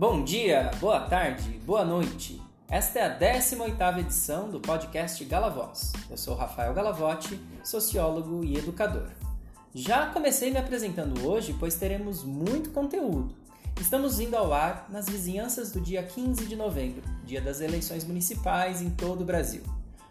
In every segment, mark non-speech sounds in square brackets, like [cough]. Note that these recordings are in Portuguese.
Bom dia, boa tarde, boa noite. Esta é a 18ª edição do podcast Galavoz. Eu sou Rafael Galavotti, sociólogo e educador. Já comecei me apresentando hoje, pois teremos muito conteúdo. Estamos indo ao ar nas vizinhanças do dia 15 de novembro, dia das eleições municipais em todo o Brasil.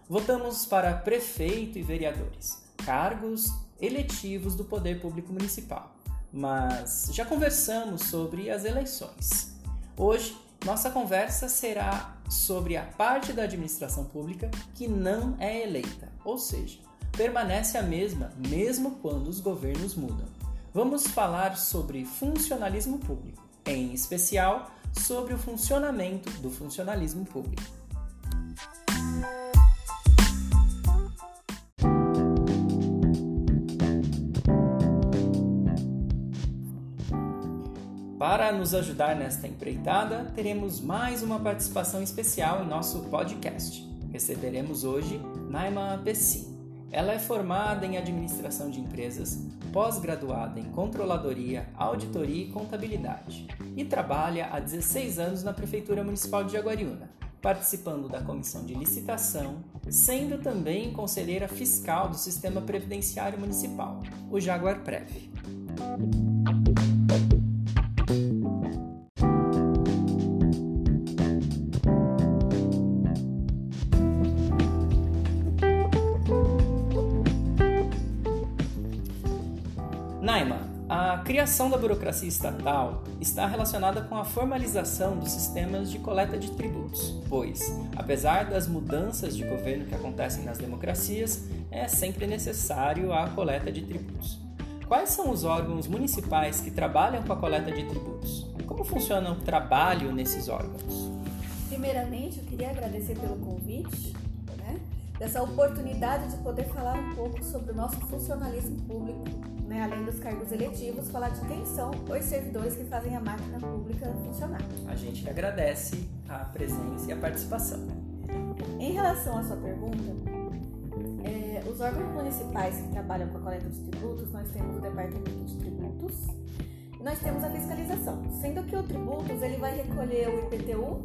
Votamos para prefeito e vereadores, cargos eletivos do poder público municipal. Mas já conversamos sobre as eleições. Hoje, nossa conversa será sobre a parte da administração pública que não é eleita, ou seja, permanece a mesma mesmo quando os governos mudam. Vamos falar sobre funcionalismo público, em especial sobre o funcionamento do funcionalismo público. Para nos ajudar nesta empreitada, teremos mais uma participação especial em nosso podcast. Receberemos hoje Naima Pessim. Ela é formada em administração de empresas, pós-graduada em controladoria, auditoria e contabilidade e trabalha há 16 anos na Prefeitura Municipal de Jaguariúna, participando da comissão de licitação, sendo também conselheira fiscal do Sistema Previdenciário Municipal, o Jaguar Prev. A criação da burocracia estatal está relacionada com a formalização dos sistemas de coleta de tributos, pois, apesar das mudanças de governo que acontecem nas democracias, é sempre necessário a coleta de tributos. Quais são os órgãos municipais que trabalham com a coleta de tributos? Como funciona o trabalho nesses órgãos? Primeiramente, eu queria agradecer pelo convite, né, dessa oportunidade de poder falar um pouco sobre o nosso funcionalismo público, né, além dos cargos eletivos, falar de quem são os servidores que fazem a máquina pública funcionar. A gente agradece a presença e a participação. Em relação à sua pergunta, é, os órgãos municipais que trabalham com a coleta de tributos, nós temos o Departamento de Tributos e nós temos a fiscalização, sendo que o tributos ele vai recolher o IPTU.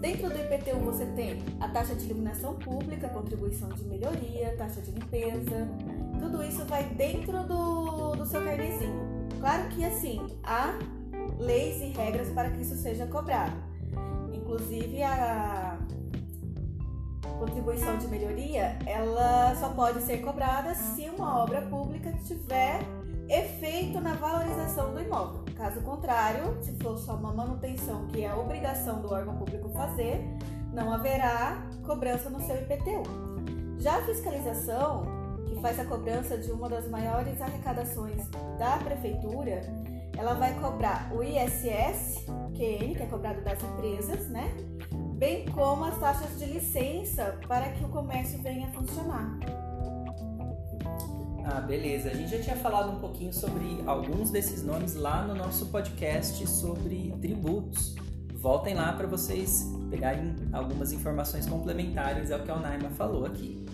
Dentro do IPTU você tem a taxa de iluminação pública, contribuição de melhoria, taxa de limpeza, tudo isso vai dentro do, do seu carnezinho. Claro que assim, há leis e regras para que isso seja cobrado. Inclusive a contribuição de melhoria, ela só pode ser cobrada se uma obra pública tiver efeito na valorização do imóvel. Caso contrário, se for só uma manutenção que é obrigação do órgão público fazer, não haverá cobrança no seu IPTU. Já a fiscalização, que faz a cobrança de uma das maiores arrecadações da prefeitura, ela vai cobrar o ISS, que é cobrado das empresas, né? bem como as taxas de licença para que o comércio venha a funcionar. Ah, beleza. A gente já tinha falado um pouquinho sobre alguns desses nomes lá no nosso podcast sobre tributos. Voltem lá para vocês pegarem algumas informações complementares ao que a Naima falou aqui.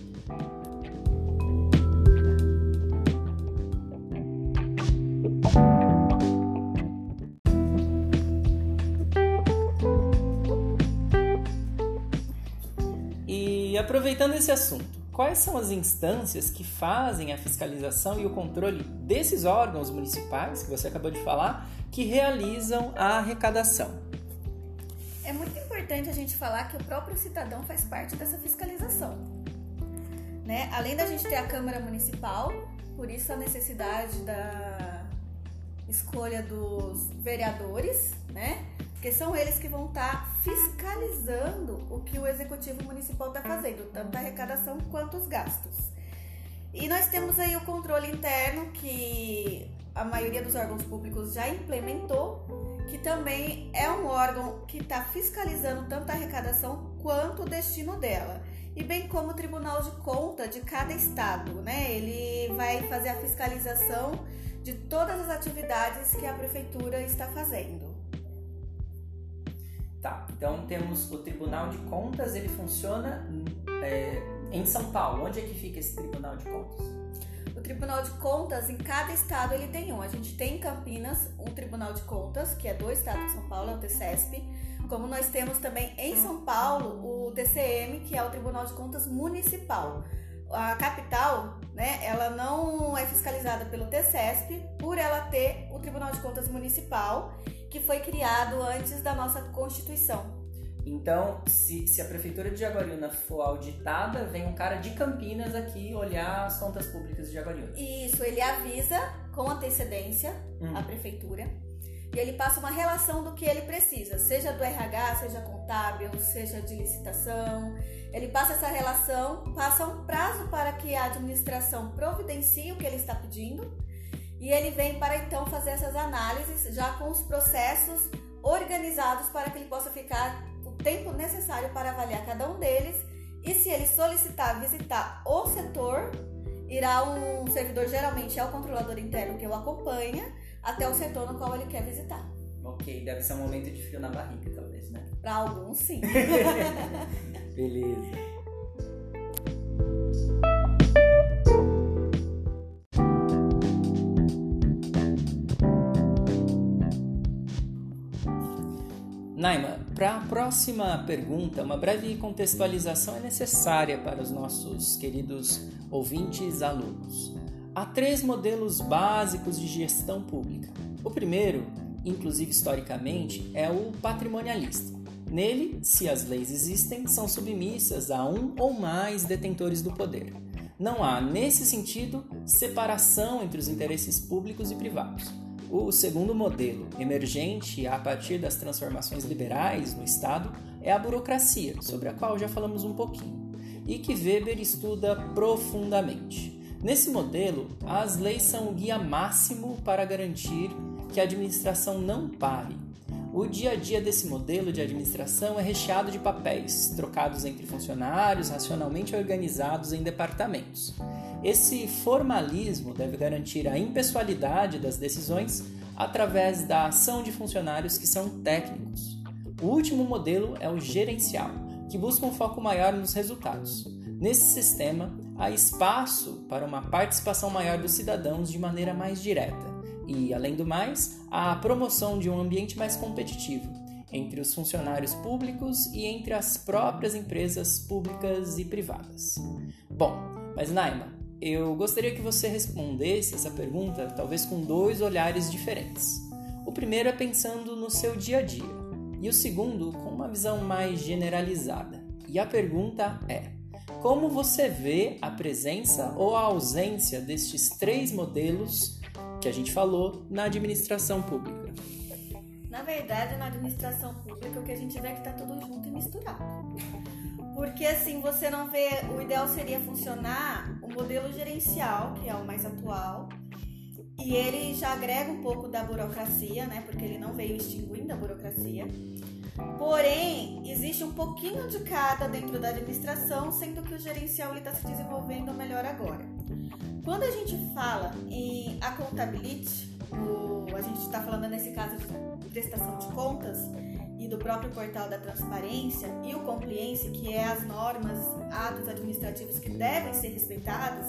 Aproveitando esse assunto, quais são as instâncias que fazem a fiscalização e o controle desses órgãos municipais que você acabou de falar, que realizam a arrecadação? É muito importante a gente falar que o próprio cidadão faz parte dessa fiscalização. Né? Além da gente ter a Câmara Municipal, por isso a necessidade da escolha dos vereadores, né? Porque são eles que vão estar tá fiscalizando o que o executivo municipal está fazendo, tanto a arrecadação quanto os gastos. E nós temos aí o controle interno que a maioria dos órgãos públicos já implementou, que também é um órgão que está fiscalizando tanto a arrecadação quanto o destino dela. E bem como o Tribunal de Conta de cada estado, né? Ele vai fazer a fiscalização de todas as atividades que a prefeitura está fazendo. Tá, então temos o Tribunal de Contas, ele funciona é, em São Paulo. Onde é que fica esse Tribunal de Contas? O Tribunal de Contas, em cada estado ele tem um. A gente tem em Campinas um Tribunal de Contas, que é do estado de São Paulo, é o TCESP. Como nós temos também em São Paulo o TCM, que é o Tribunal de Contas Municipal. A capital, né, ela não é fiscalizada pelo TCESP por ela ter o Tribunal de Contas Municipal, que foi criado antes da nossa Constituição. Então, se, se a prefeitura de Jaguariúna for auditada, vem um cara de Campinas aqui olhar as contas públicas de Jaguariúna. Isso, ele avisa com antecedência hum. a prefeitura e ele passa uma relação do que ele precisa, seja do RH, seja contábil, seja de licitação. Ele passa essa relação, passa um prazo para que a administração providencie o que ele está pedindo e ele vem para então fazer essas análises já com os processos organizados para que ele possa ficar tempo necessário para avaliar cada um deles e se ele solicitar visitar o setor, irá um servidor, geralmente é o controlador interno que o acompanha, até o setor no qual ele quer visitar. Ok, deve ser um momento de frio na barriga, talvez, né? Para alguns, sim. [laughs] [laughs] Beleza. Naima, para a próxima pergunta, uma breve contextualização é necessária para os nossos queridos ouvintes alunos. Há três modelos básicos de gestão pública. O primeiro, inclusive historicamente, é o patrimonialista. Nele, se as leis existem, são submissas a um ou mais detentores do poder. Não há, nesse sentido, separação entre os interesses públicos e privados. O segundo modelo, emergente a partir das transformações liberais no Estado, é a burocracia, sobre a qual já falamos um pouquinho, e que Weber estuda profundamente. Nesse modelo, as leis são o guia máximo para garantir que a administração não pare. O dia a dia desse modelo de administração é recheado de papéis, trocados entre funcionários racionalmente organizados em departamentos. Esse formalismo deve garantir a impessoalidade das decisões através da ação de funcionários que são técnicos. O último modelo é o gerencial, que busca um foco maior nos resultados. Nesse sistema, há espaço para uma participação maior dos cidadãos de maneira mais direta e, além do mais, a promoção de um ambiente mais competitivo entre os funcionários públicos e entre as próprias empresas públicas e privadas. Bom, mas Naima, eu gostaria que você respondesse essa pergunta talvez com dois olhares diferentes. O primeiro é pensando no seu dia a dia, e o segundo com uma visão mais generalizada. E a pergunta é: como você vê a presença ou a ausência destes três modelos que a gente falou na administração pública? Na verdade, na administração pública, o que a gente vê é que está tudo junto e misturado. Porque assim, você não vê. O ideal seria funcionar o modelo gerencial, que é o mais atual. E ele já agrega um pouco da burocracia, né? Porque ele não veio extinguindo a burocracia. Porém, existe um pouquinho de cada dentro da administração, sendo que o gerencial está se desenvolvendo melhor agora. Quando a gente fala em accountability, o, a gente está falando nesse caso de prestação de contas, e do próprio portal da transparência e o compliance, que é as normas, atos administrativos que devem ser respeitados,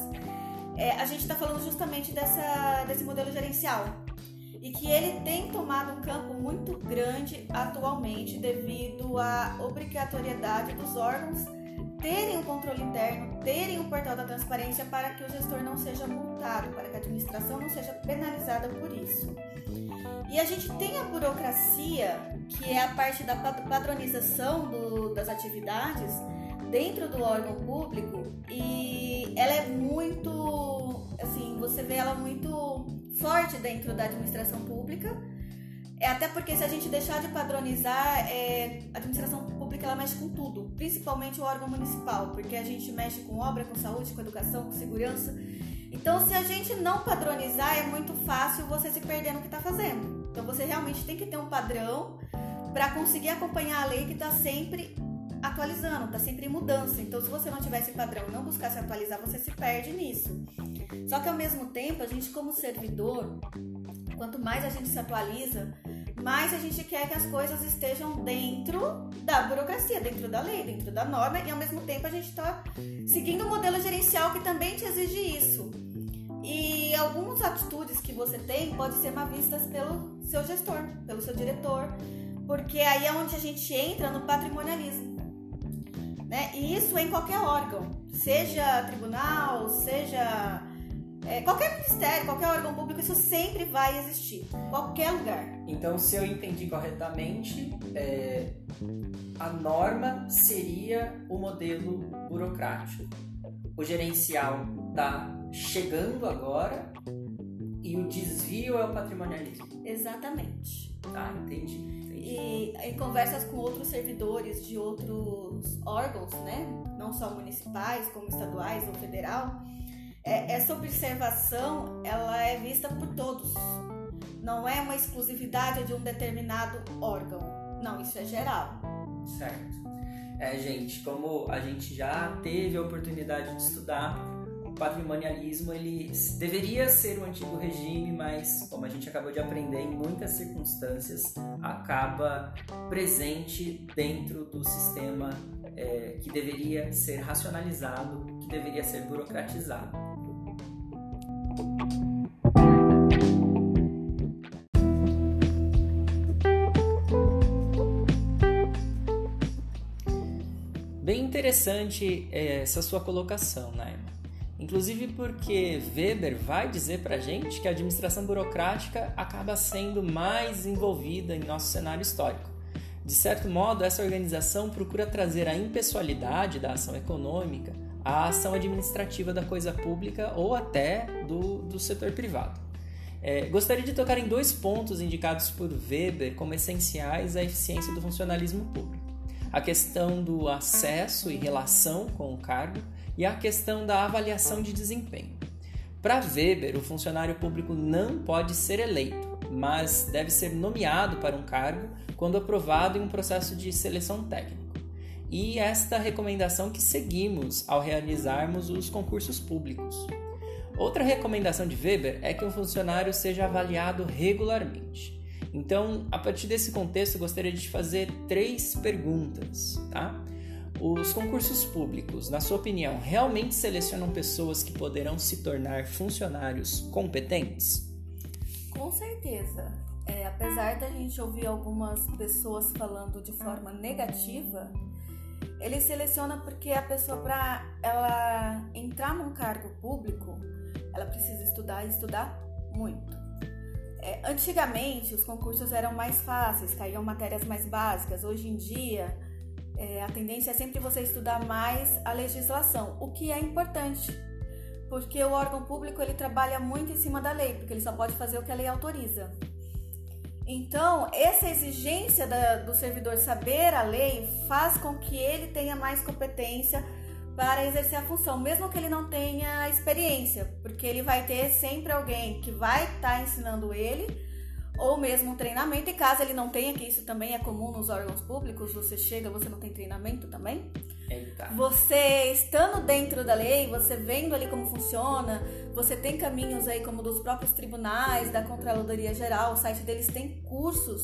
é, a gente está falando justamente dessa, desse modelo gerencial. E que ele tem tomado um campo muito grande atualmente devido à obrigatoriedade dos órgãos terem o controle interno, terem o portal da transparência para que o gestor não seja multado, para que a administração não seja penalizada por isso. E a gente tem a burocracia, que é a parte da padronização do, das atividades dentro do órgão público, e ela é muito, assim, você vê ela muito forte dentro da administração pública. É até porque se a gente deixar de padronizar, é, a administração pública ela mexe com tudo, principalmente o órgão municipal, porque a gente mexe com obra, com saúde, com educação, com segurança. Então, se a gente não padronizar, é muito fácil você se perder no que está fazendo. Então, você realmente tem que ter um padrão para conseguir acompanhar a lei que está sempre atualizando, está sempre em mudança. Então, se você não tiver esse padrão e não buscar se atualizar, você se perde nisso. Só que ao mesmo tempo, a gente, como servidor, quanto mais a gente se atualiza, mais a gente quer que as coisas estejam dentro da burocracia, dentro da lei, dentro da norma, e ao mesmo tempo a gente está seguindo um modelo gerencial que também te exige isso. algumas atitudes que você tem podem ser mal vistas pelo seu gestor, pelo seu diretor, porque aí é onde a gente entra no patrimonialismo. Né? E isso é em qualquer órgão, seja tribunal, seja é, qualquer ministério, qualquer órgão público, isso sempre vai existir, qualquer lugar. Então, se eu entendi corretamente, é, a norma seria o modelo burocrático. O gerencial está chegando agora e o desvio é o patrimonialismo. Exatamente. Tá, entendi. entendi. E em conversas com outros servidores de outros órgãos, né, não só municipais, como estaduais ou federal, é, essa observação ela é vista por todos. Não é uma exclusividade de um determinado órgão. Não, isso é geral. Certo. É, gente, como a gente já teve a oportunidade de estudar, o patrimonialismo ele deveria ser o antigo regime, mas como a gente acabou de aprender, em muitas circunstâncias acaba presente dentro do sistema é, que deveria ser racionalizado, que deveria ser burocratizado. Interessante é, essa sua colocação, Naima. Inclusive porque Weber vai dizer para gente que a administração burocrática acaba sendo mais envolvida em nosso cenário histórico. De certo modo, essa organização procura trazer a impessoalidade da ação econômica a ação administrativa da coisa pública ou até do, do setor privado. É, gostaria de tocar em dois pontos indicados por Weber como essenciais à eficiência do funcionalismo público: a questão do acesso e relação com o cargo e a questão da avaliação de desempenho. Para Weber, o funcionário público não pode ser eleito, mas deve ser nomeado para um cargo quando aprovado em um processo de seleção técnica e esta recomendação que seguimos ao realizarmos os concursos públicos. Outra recomendação de Weber é que um funcionário seja avaliado regularmente. Então, a partir desse contexto, gostaria de te fazer três perguntas, tá? Os concursos públicos, na sua opinião, realmente selecionam pessoas que poderão se tornar funcionários competentes? Com certeza. É, apesar da gente ouvir algumas pessoas falando de forma negativa, ele seleciona porque a pessoa para ela entrar num cargo público, ela precisa estudar e estudar muito. É, antigamente os concursos eram mais fáceis, caíam matérias mais básicas. Hoje em dia é, a tendência é sempre você estudar mais a legislação, o que é importante, porque o órgão público ele trabalha muito em cima da lei, porque ele só pode fazer o que a lei autoriza. Então, essa exigência da, do servidor saber a lei faz com que ele tenha mais competência para exercer a função, mesmo que ele não tenha experiência, porque ele vai ter sempre alguém que vai estar tá ensinando ele, ou mesmo um treinamento, e caso ele não tenha, que isso também é comum nos órgãos públicos, você chega, você não tem treinamento também, Eita. Você estando dentro da lei, você vendo ali como funciona, você tem caminhos aí como dos próprios tribunais, da Contraloria Geral, o site deles tem cursos,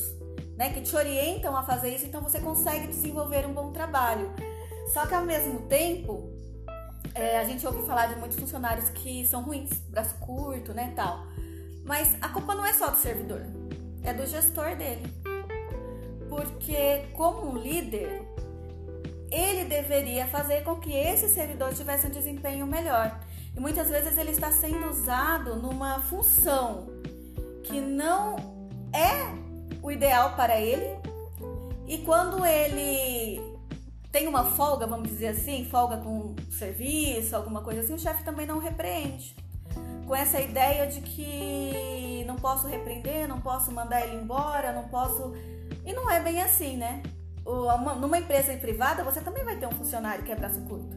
né, que te orientam a fazer isso, então você consegue desenvolver um bom trabalho. Só que ao mesmo tempo, é, a gente ouve falar de muitos funcionários que são ruins, braço curto, né, tal. Mas a culpa não é só do servidor, é do gestor dele. Porque como um líder, ele deveria fazer com que esse servidor tivesse um desempenho melhor. E muitas vezes ele está sendo usado numa função que não é o ideal para ele. E quando ele tem uma folga, vamos dizer assim, folga com serviço, alguma coisa assim, o chefe também não repreende. Com essa ideia de que não posso repreender, não posso mandar ele embora, não posso. E não é bem assim, né? numa empresa privada, você também vai ter um funcionário que é braço curto.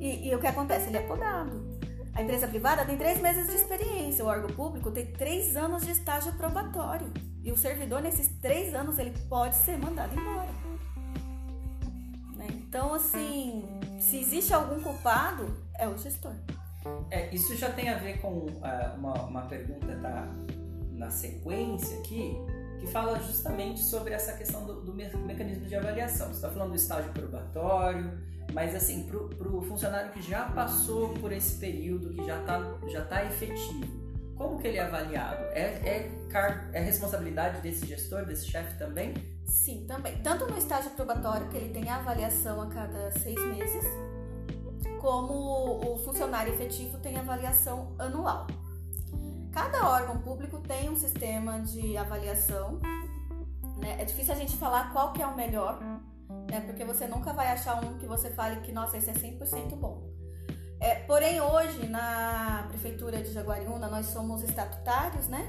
E, e o que acontece? Ele é podado. A empresa privada tem três meses de experiência, o órgão público tem três anos de estágio probatório. E o servidor, nesses três anos, ele pode ser mandado embora. Né? Então, assim, se existe algum culpado, é o gestor. É, isso já tem a ver com uh, uma, uma pergunta tá, na sequência aqui, que fala justamente sobre essa questão do, do mecanismo de avaliação. Você está falando do estágio probatório, Mas assim, pro, pro funcionário que já passou por esse período, que já tá, já tá efetivo, como que ele é avaliado? É, é, é responsabilidade desse gestor, desse chefe também? Sim, também. Tanto no estágio probatório, que ele tem a avaliação a cada seis meses, como o funcionário efetivo tem avaliação anual. Cada órgão público tem um sistema de avaliação. Né? É difícil a gente falar qual que é o melhor, né? porque você nunca vai achar um que você fale que, nossa, esse é 100% bom. É, porém, hoje, na Prefeitura de Jaguariúna, nós somos estatutários, né?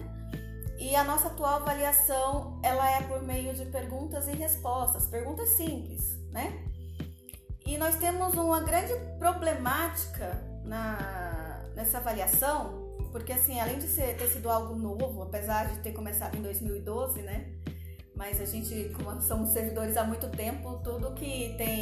E a nossa atual avaliação, ela é por meio de perguntas e respostas, perguntas simples, né? E nós temos uma grande problemática na, nessa avaliação, porque assim, além de ser, ter sido algo novo, apesar de ter começado em 2012, né? Mas a gente, como somos servidores há muito tempo, tudo que tem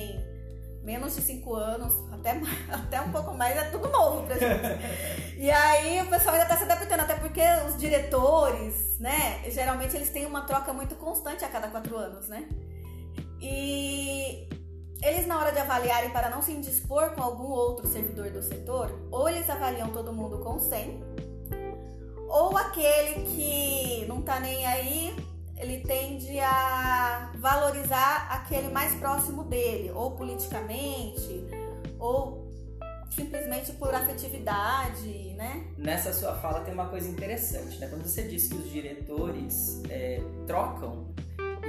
menos de cinco anos, até, [laughs] até um pouco mais, é tudo novo pra gente. e aí o pessoal ainda tá se adaptando, até porque os diretores, né, geralmente eles têm uma troca muito constante a cada quatro anos, né? E eles, na hora de avaliarem para não se indispor com algum outro servidor do setor, ou eles avaliam todo mundo com 100, ou aquele que não tá nem aí ele tende a valorizar aquele mais próximo dele, ou politicamente, ou simplesmente por afetividade, né? Nessa sua fala tem uma coisa interessante, né? Quando você disse que os diretores é, trocam,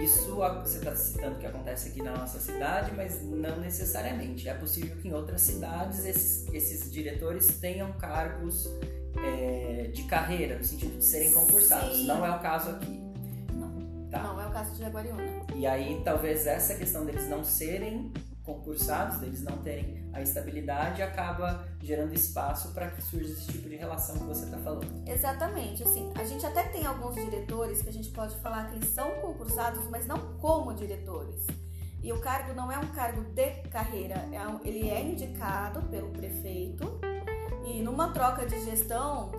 isso você está citando que acontece aqui na nossa cidade, mas não necessariamente. É possível que em outras cidades esses, esses diretores tenham cargos é, de carreira, no sentido de serem concursados. Sim. Não é o caso aqui. Caso de Jaguariúna. E aí, talvez essa questão deles não serem concursados, deles não terem a estabilidade, acaba gerando espaço para que surja esse tipo de relação que você está falando. Exatamente, assim, a gente até tem alguns diretores que a gente pode falar que eles são concursados, mas não como diretores. E o cargo não é um cargo de carreira, é um, ele é indicado pelo prefeito e numa troca de gestão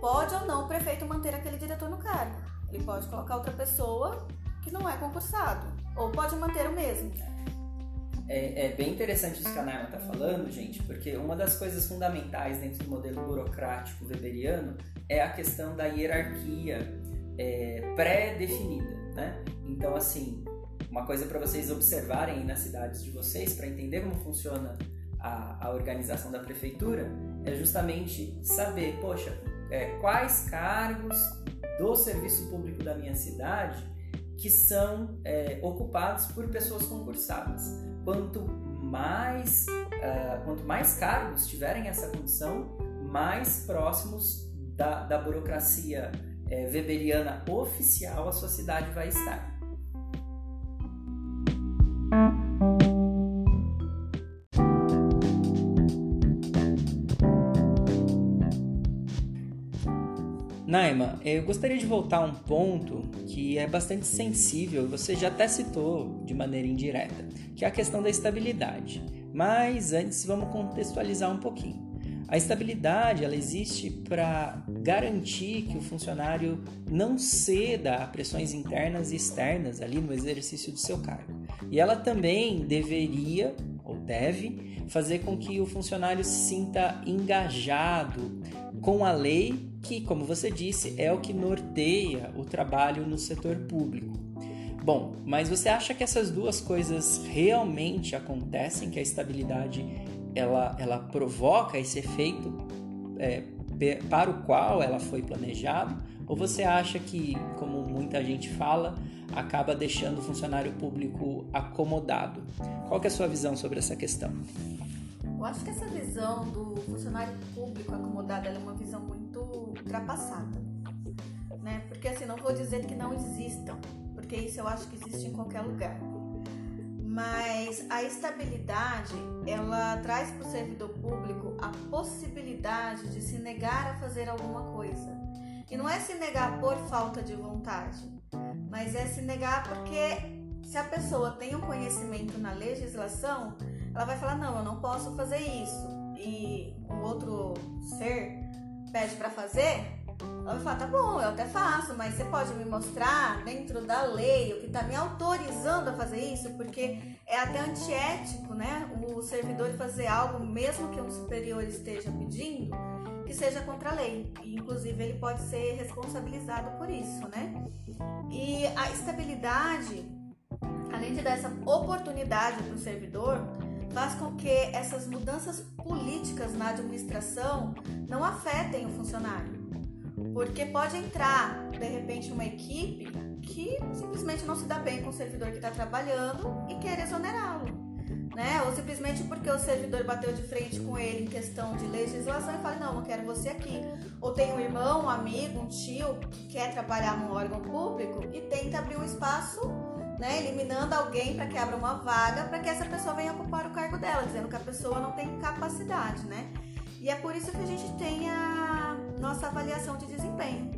pode ou não o prefeito manter aquele diretor no cargo. Ele pode colocar outra pessoa que não é concursado, ou pode manter o mesmo. É, é bem interessante isso que a Naima está falando, gente, porque uma das coisas fundamentais dentro do modelo burocrático weberiano é a questão da hierarquia é, pré-definida, né? Então, assim, uma coisa para vocês observarem nas cidades de vocês, para entender como funciona a, a, organização da prefeitura, é justamente saber, poxa, é, quais cargos do serviço público da minha cidade que são é, ocupados por pessoas concursadas. Quanto mais, uh, quanto mais cargos tiverem essa condição, mais próximos da, da burocracia é, weberiana oficial a sua cidade vai estar. Naima, eu gostaria de voltar a um ponto que é bastante sensível, você já até citou de maneira indireta, que é a questão da estabilidade. Mas antes vamos contextualizar um pouquinho. A estabilidade ela existe para garantir que o funcionário não ceda a pressões internas e externas ali no exercício do seu cargo. E ela também deveria ou deve fazer com que o funcionário se sinta engajado com a lei que, como você disse, é o que norteia o trabalho no setor público. Bom, mas você acha que essas duas coisas realmente acontecem, que a estabilidade ela, ela provoca esse efeito é, para o qual ela foi planejada? Ou você acha que, como muita gente fala, acaba deixando o funcionário público acomodado? Qual é a sua visão sobre essa questão? Eu acho que essa visão do funcionário público acomodado é uma visão muito ultrapassada, né? Porque assim, não vou dizer que não existam, porque isso eu acho que existe em qualquer lugar. Mas a estabilidade, ela traz para o servidor público a possibilidade de se negar a fazer alguma coisa. E não é se negar por falta de vontade, mas é se negar porque se a pessoa tem um conhecimento na legislação, ela vai falar: não, eu não posso fazer isso. E um outro ser pede para fazer, Ela vai falar, tá bom, eu até faço, mas você pode me mostrar dentro da lei o que está me autorizando a fazer isso? Porque é até antiético, né? O servidor fazer algo, mesmo que um superior esteja pedindo, que seja contra a lei. E, inclusive, ele pode ser responsabilizado por isso, né? E a estabilidade, além de dar essa oportunidade para o servidor, faz com que essas mudanças políticas na administração não afetem o funcionário. Porque pode entrar, de repente, uma equipe que simplesmente não se dá bem com o servidor que está trabalhando e quer exonerá-lo. Né? Ou simplesmente porque o servidor bateu de frente com ele em questão de legislação e fala, não, não quero você aqui. Ou tem um irmão, um amigo, um tio que quer trabalhar num órgão público e tenta abrir um espaço, né, eliminando alguém para que abra uma vaga para que essa pessoa venha ocupar o cargo dela, dizendo que a pessoa não tem capacidade, né? E é por isso que a gente tem a nossa avaliação de desempenho,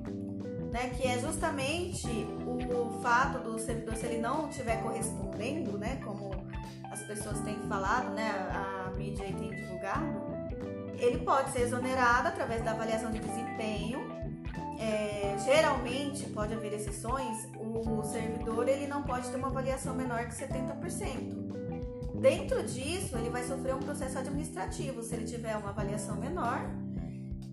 né? Que é justamente o, fato do servidor, se ele não estiver correspondendo, né? Como as pessoas têm falado, né? A, mídia tem divulgado, ele pode ser exonerado através da avaliação de desempenho. É, geralmente pode haver exceções, o servidor ele não pode ter uma avaliação menor que 70%. Dentro disso, ele vai sofrer um processo administrativo se ele tiver uma avaliação menor.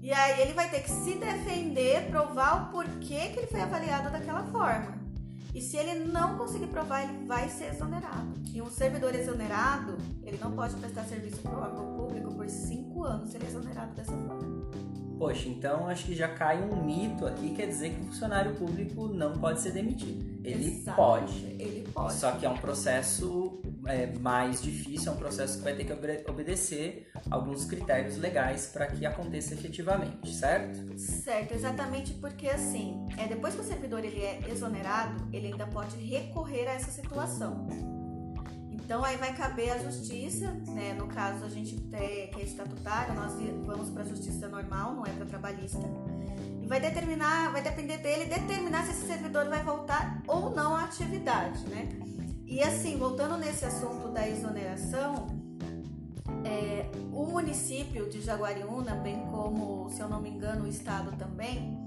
E aí ele vai ter que se defender, provar o porquê que ele foi avaliado daquela forma. E se ele não conseguir provar, ele vai ser exonerado. E um servidor exonerado, ele não pode prestar serviço para o órgão público por cinco anos se ele é exonerado dessa forma. Poxa, então acho que já cai um mito aqui, quer dizer que o funcionário público não pode ser demitido. Ele Exato. pode. Ele pode. Só que é um processo é, mais difícil, é um processo que vai ter que obede obedecer alguns critérios legais para que aconteça efetivamente, certo? Certo, exatamente porque assim, é, depois que o servidor ele é exonerado, ele ainda pode recorrer a essa situação. Então aí vai caber a justiça, né? No caso a gente tem, que é estatutário, nós vamos para a justiça normal, não é para trabalhista. E vai determinar, vai depender dele determinar se esse servidor vai voltar ou não à atividade, né? E assim, voltando nesse assunto da exoneração, é, o município de Jaguariúna, bem como, se eu não me engano, o estado também,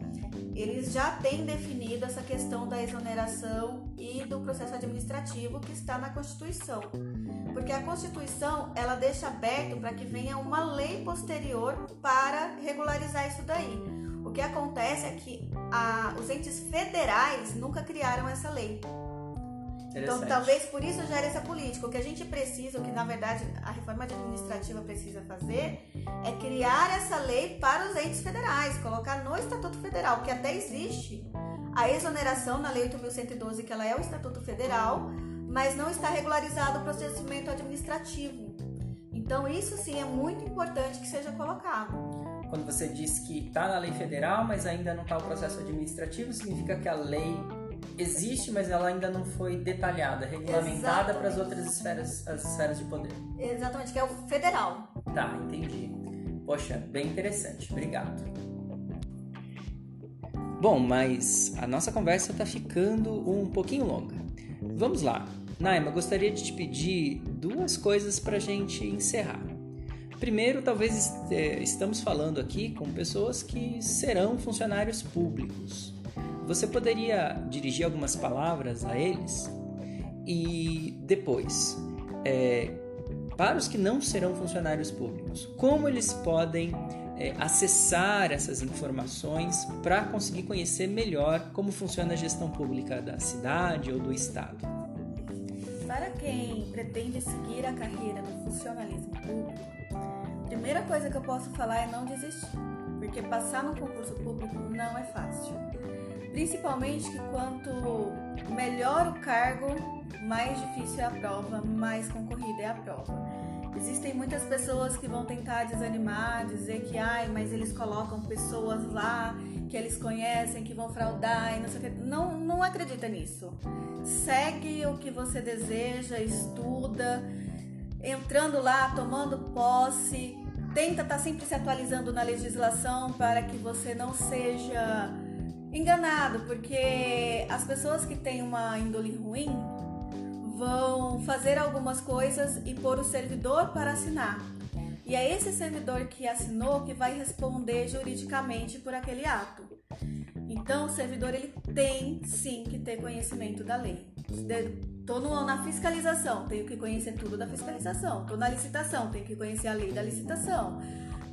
eles já têm definido essa questão da exoneração e do processo administrativo que está na Constituição. Porque a Constituição, ela deixa aberto para que venha uma lei posterior para regularizar isso daí. O que acontece é que a, os entes federais nunca criaram essa lei. Então, talvez por isso gere essa política. O que a gente precisa, o que na verdade a reforma administrativa precisa fazer, é criar essa lei para os entes federais, colocar no Estatuto Federal, que até existe a exoneração na Lei 8.112, que ela é o Estatuto Federal, mas não está regularizado o procedimento administrativo. Então, isso sim é muito importante que seja colocado. Quando você diz que está na lei federal, mas ainda não está o processo administrativo, significa que a lei existe, mas ela ainda não foi detalhada, regulamentada para as outras esferas, as esferas de poder. Exatamente, que é o federal. Tá, entendi. Poxa, bem interessante. Obrigado. Bom, mas a nossa conversa está ficando um pouquinho longa. Vamos lá. Naima, gostaria de te pedir duas coisas para a gente encerrar. Primeiro, talvez é, estamos falando aqui com pessoas que serão funcionários públicos. Você poderia dirigir algumas palavras a eles? E depois, é, para os que não serão funcionários públicos, como eles podem é, acessar essas informações para conseguir conhecer melhor como funciona a gestão pública da cidade ou do estado? Para quem pretende seguir a carreira do funcionalismo público, a primeira coisa que eu posso falar é não desistir, porque passar no concurso público não é fácil. Principalmente que quanto melhor o cargo, mais difícil é a prova, mais concorrida é a prova. Existem muitas pessoas que vão tentar desanimar, dizer que ai, mas eles colocam pessoas lá que eles conhecem, que vão fraudar e não sei o que. Não, não acredita nisso. Segue o que você deseja, estuda, entrando lá, tomando posse, tenta estar tá sempre se atualizando na legislação para que você não seja enganado, porque as pessoas que têm uma índole ruim vão fazer algumas coisas e pôr o servidor para assinar. e é esse servidor que assinou que vai responder juridicamente por aquele ato. Então, o servidor ele tem sim que ter conhecimento da lei. Estou na fiscalização, tenho que conhecer tudo da fiscalização. Estou na licitação, tenho que conhecer a lei da licitação.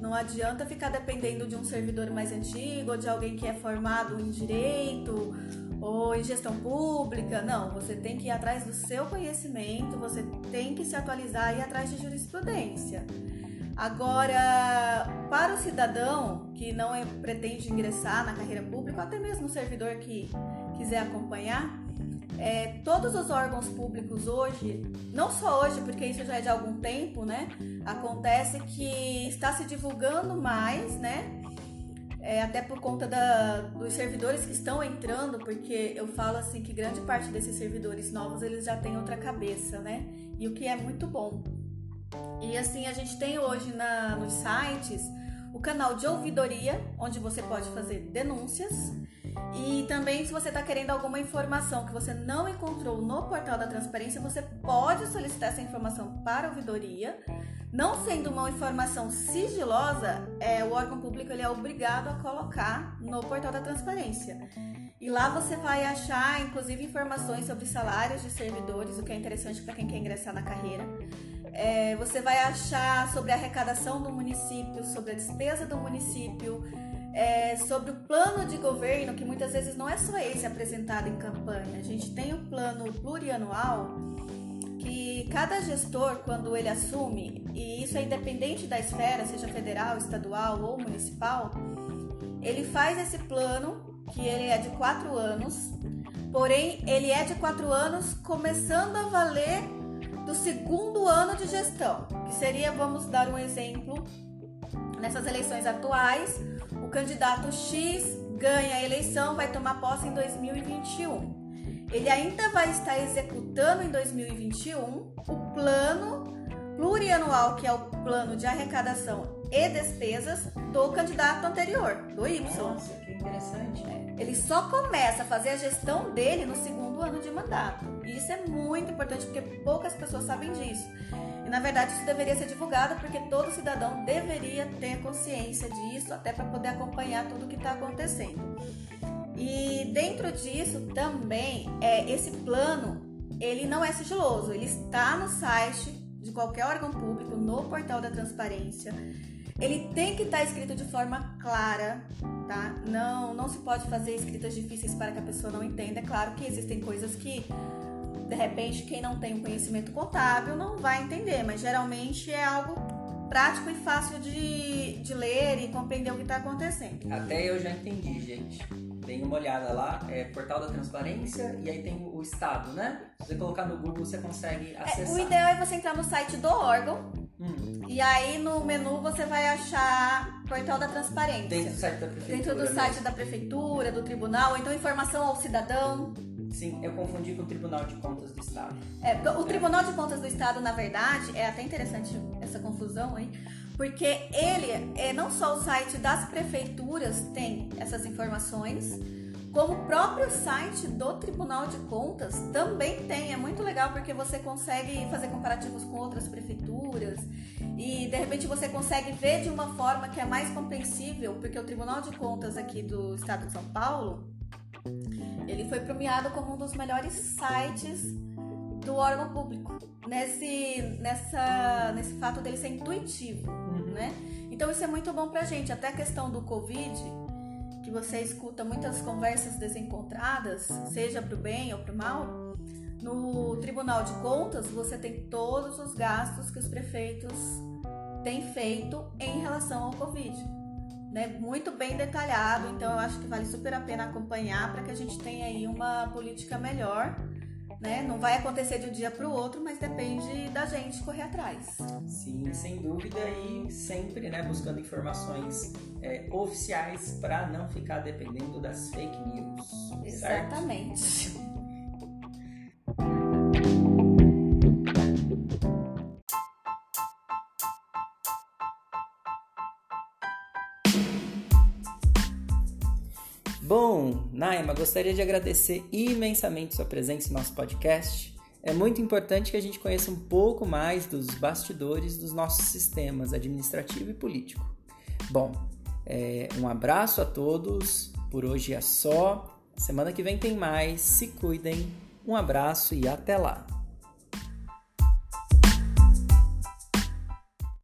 Não adianta ficar dependendo de um servidor mais antigo ou de alguém que é formado em direito ou em gestão pública. Não, você tem que ir atrás do seu conhecimento, você tem que se atualizar e ir atrás de jurisprudência. Agora, para o cidadão que não é, pretende ingressar na carreira pública, ou até mesmo o servidor que quiser acompanhar, é, todos os órgãos públicos hoje, não só hoje, porque isso já é de algum tempo, né? Acontece que está se divulgando mais, né? É, até por conta da, dos servidores que estão entrando, porque eu falo assim que grande parte desses servidores novos eles já têm outra cabeça, né? E o que é muito bom. E assim, a gente tem hoje na, nos sites o canal de ouvidoria, onde você pode fazer denúncias. E também, se você está querendo alguma informação que você não encontrou no portal da transparência, você pode solicitar essa informação para a ouvidoria. Não sendo uma informação sigilosa, é, o órgão público ele é obrigado a colocar no portal da transparência. E lá você vai achar, inclusive, informações sobre salários de servidores, o que é interessante para quem quer ingressar na carreira. É, você vai achar sobre a arrecadação do município, sobre a despesa do município, é, sobre o plano de governo, que muitas vezes não é só esse apresentado em campanha. A gente tem o plano plurianual que cada gestor, quando ele assume, e isso é independente da esfera, seja federal, estadual ou municipal, ele faz esse plano, que ele é de quatro anos, porém ele é de quatro anos começando a valer do segundo ano de gestão, que seria, vamos dar um exemplo, nessas eleições atuais, o candidato X ganha a eleição, vai tomar posse em 2021. Ele ainda vai estar executando em 2021 o plano plurianual, que é o plano de arrecadação e despesas do candidato anterior, do Y. Nossa, que interessante. Ele só começa a fazer a gestão dele no segundo ano de mandato. E isso é muito importante porque poucas pessoas sabem disso. E na verdade isso deveria ser divulgado porque todo cidadão deveria ter consciência disso, até para poder acompanhar tudo o que está acontecendo. E dentro disso também é esse plano, ele não é sigiloso, ele está no site de qualquer órgão público, no portal da transparência. Ele tem que estar escrito de forma clara, tá? Não, não se pode fazer escritas difíceis para que a pessoa não entenda. É claro que existem coisas que de repente quem não tem um conhecimento contábil não vai entender, mas geralmente é algo prático e fácil de, de ler e compreender o que está acontecendo. Até eu já entendi, gente. Tem uma olhada lá, é Portal da Transparência e aí tem o Estado, né? Se você colocar no Google, você consegue acessar. É, o ideal é você entrar no site do órgão hum. e aí no menu você vai achar Portal da Transparência. Dentro do site da Prefeitura. Dentro do site da Prefeitura, do Tribunal, então informação ao cidadão. Sim, eu confundi com o Tribunal de Contas do Estado. É, o Tribunal de Contas do Estado, na verdade, é até interessante essa confusão aí, porque ele, é, não só o site das prefeituras tem essas informações, como o próprio site do Tribunal de Contas também tem. É muito legal porque você consegue fazer comparativos com outras prefeituras e de repente você consegue ver de uma forma que é mais compreensível, porque o Tribunal de Contas aqui do Estado de São Paulo ele foi premiado como um dos melhores sites do órgão público, nesse, nessa, nesse fato dele ser intuitivo, uhum. né? Então isso é muito bom pra gente, até a questão do Covid, que você escuta muitas conversas desencontradas, seja pro bem ou pro mal, no Tribunal de Contas você tem todos os gastos que os prefeitos têm feito em relação ao Covid né, muito bem detalhado, então eu acho que vale super a pena acompanhar para que a gente tenha aí uma política melhor. Né? Não vai acontecer de um dia para o outro, mas depende da gente correr atrás. Sim, sem dúvida e sempre né, buscando informações é, oficiais para não ficar dependendo das fake news. Exatamente. Certo? Gostaria de agradecer imensamente sua presença em nosso podcast. é muito importante que a gente conheça um pouco mais dos bastidores dos nossos sistemas administrativo e político. Bom, é, um abraço a todos, por hoje é só. Semana que vem tem mais. Se cuidem, um abraço e até lá!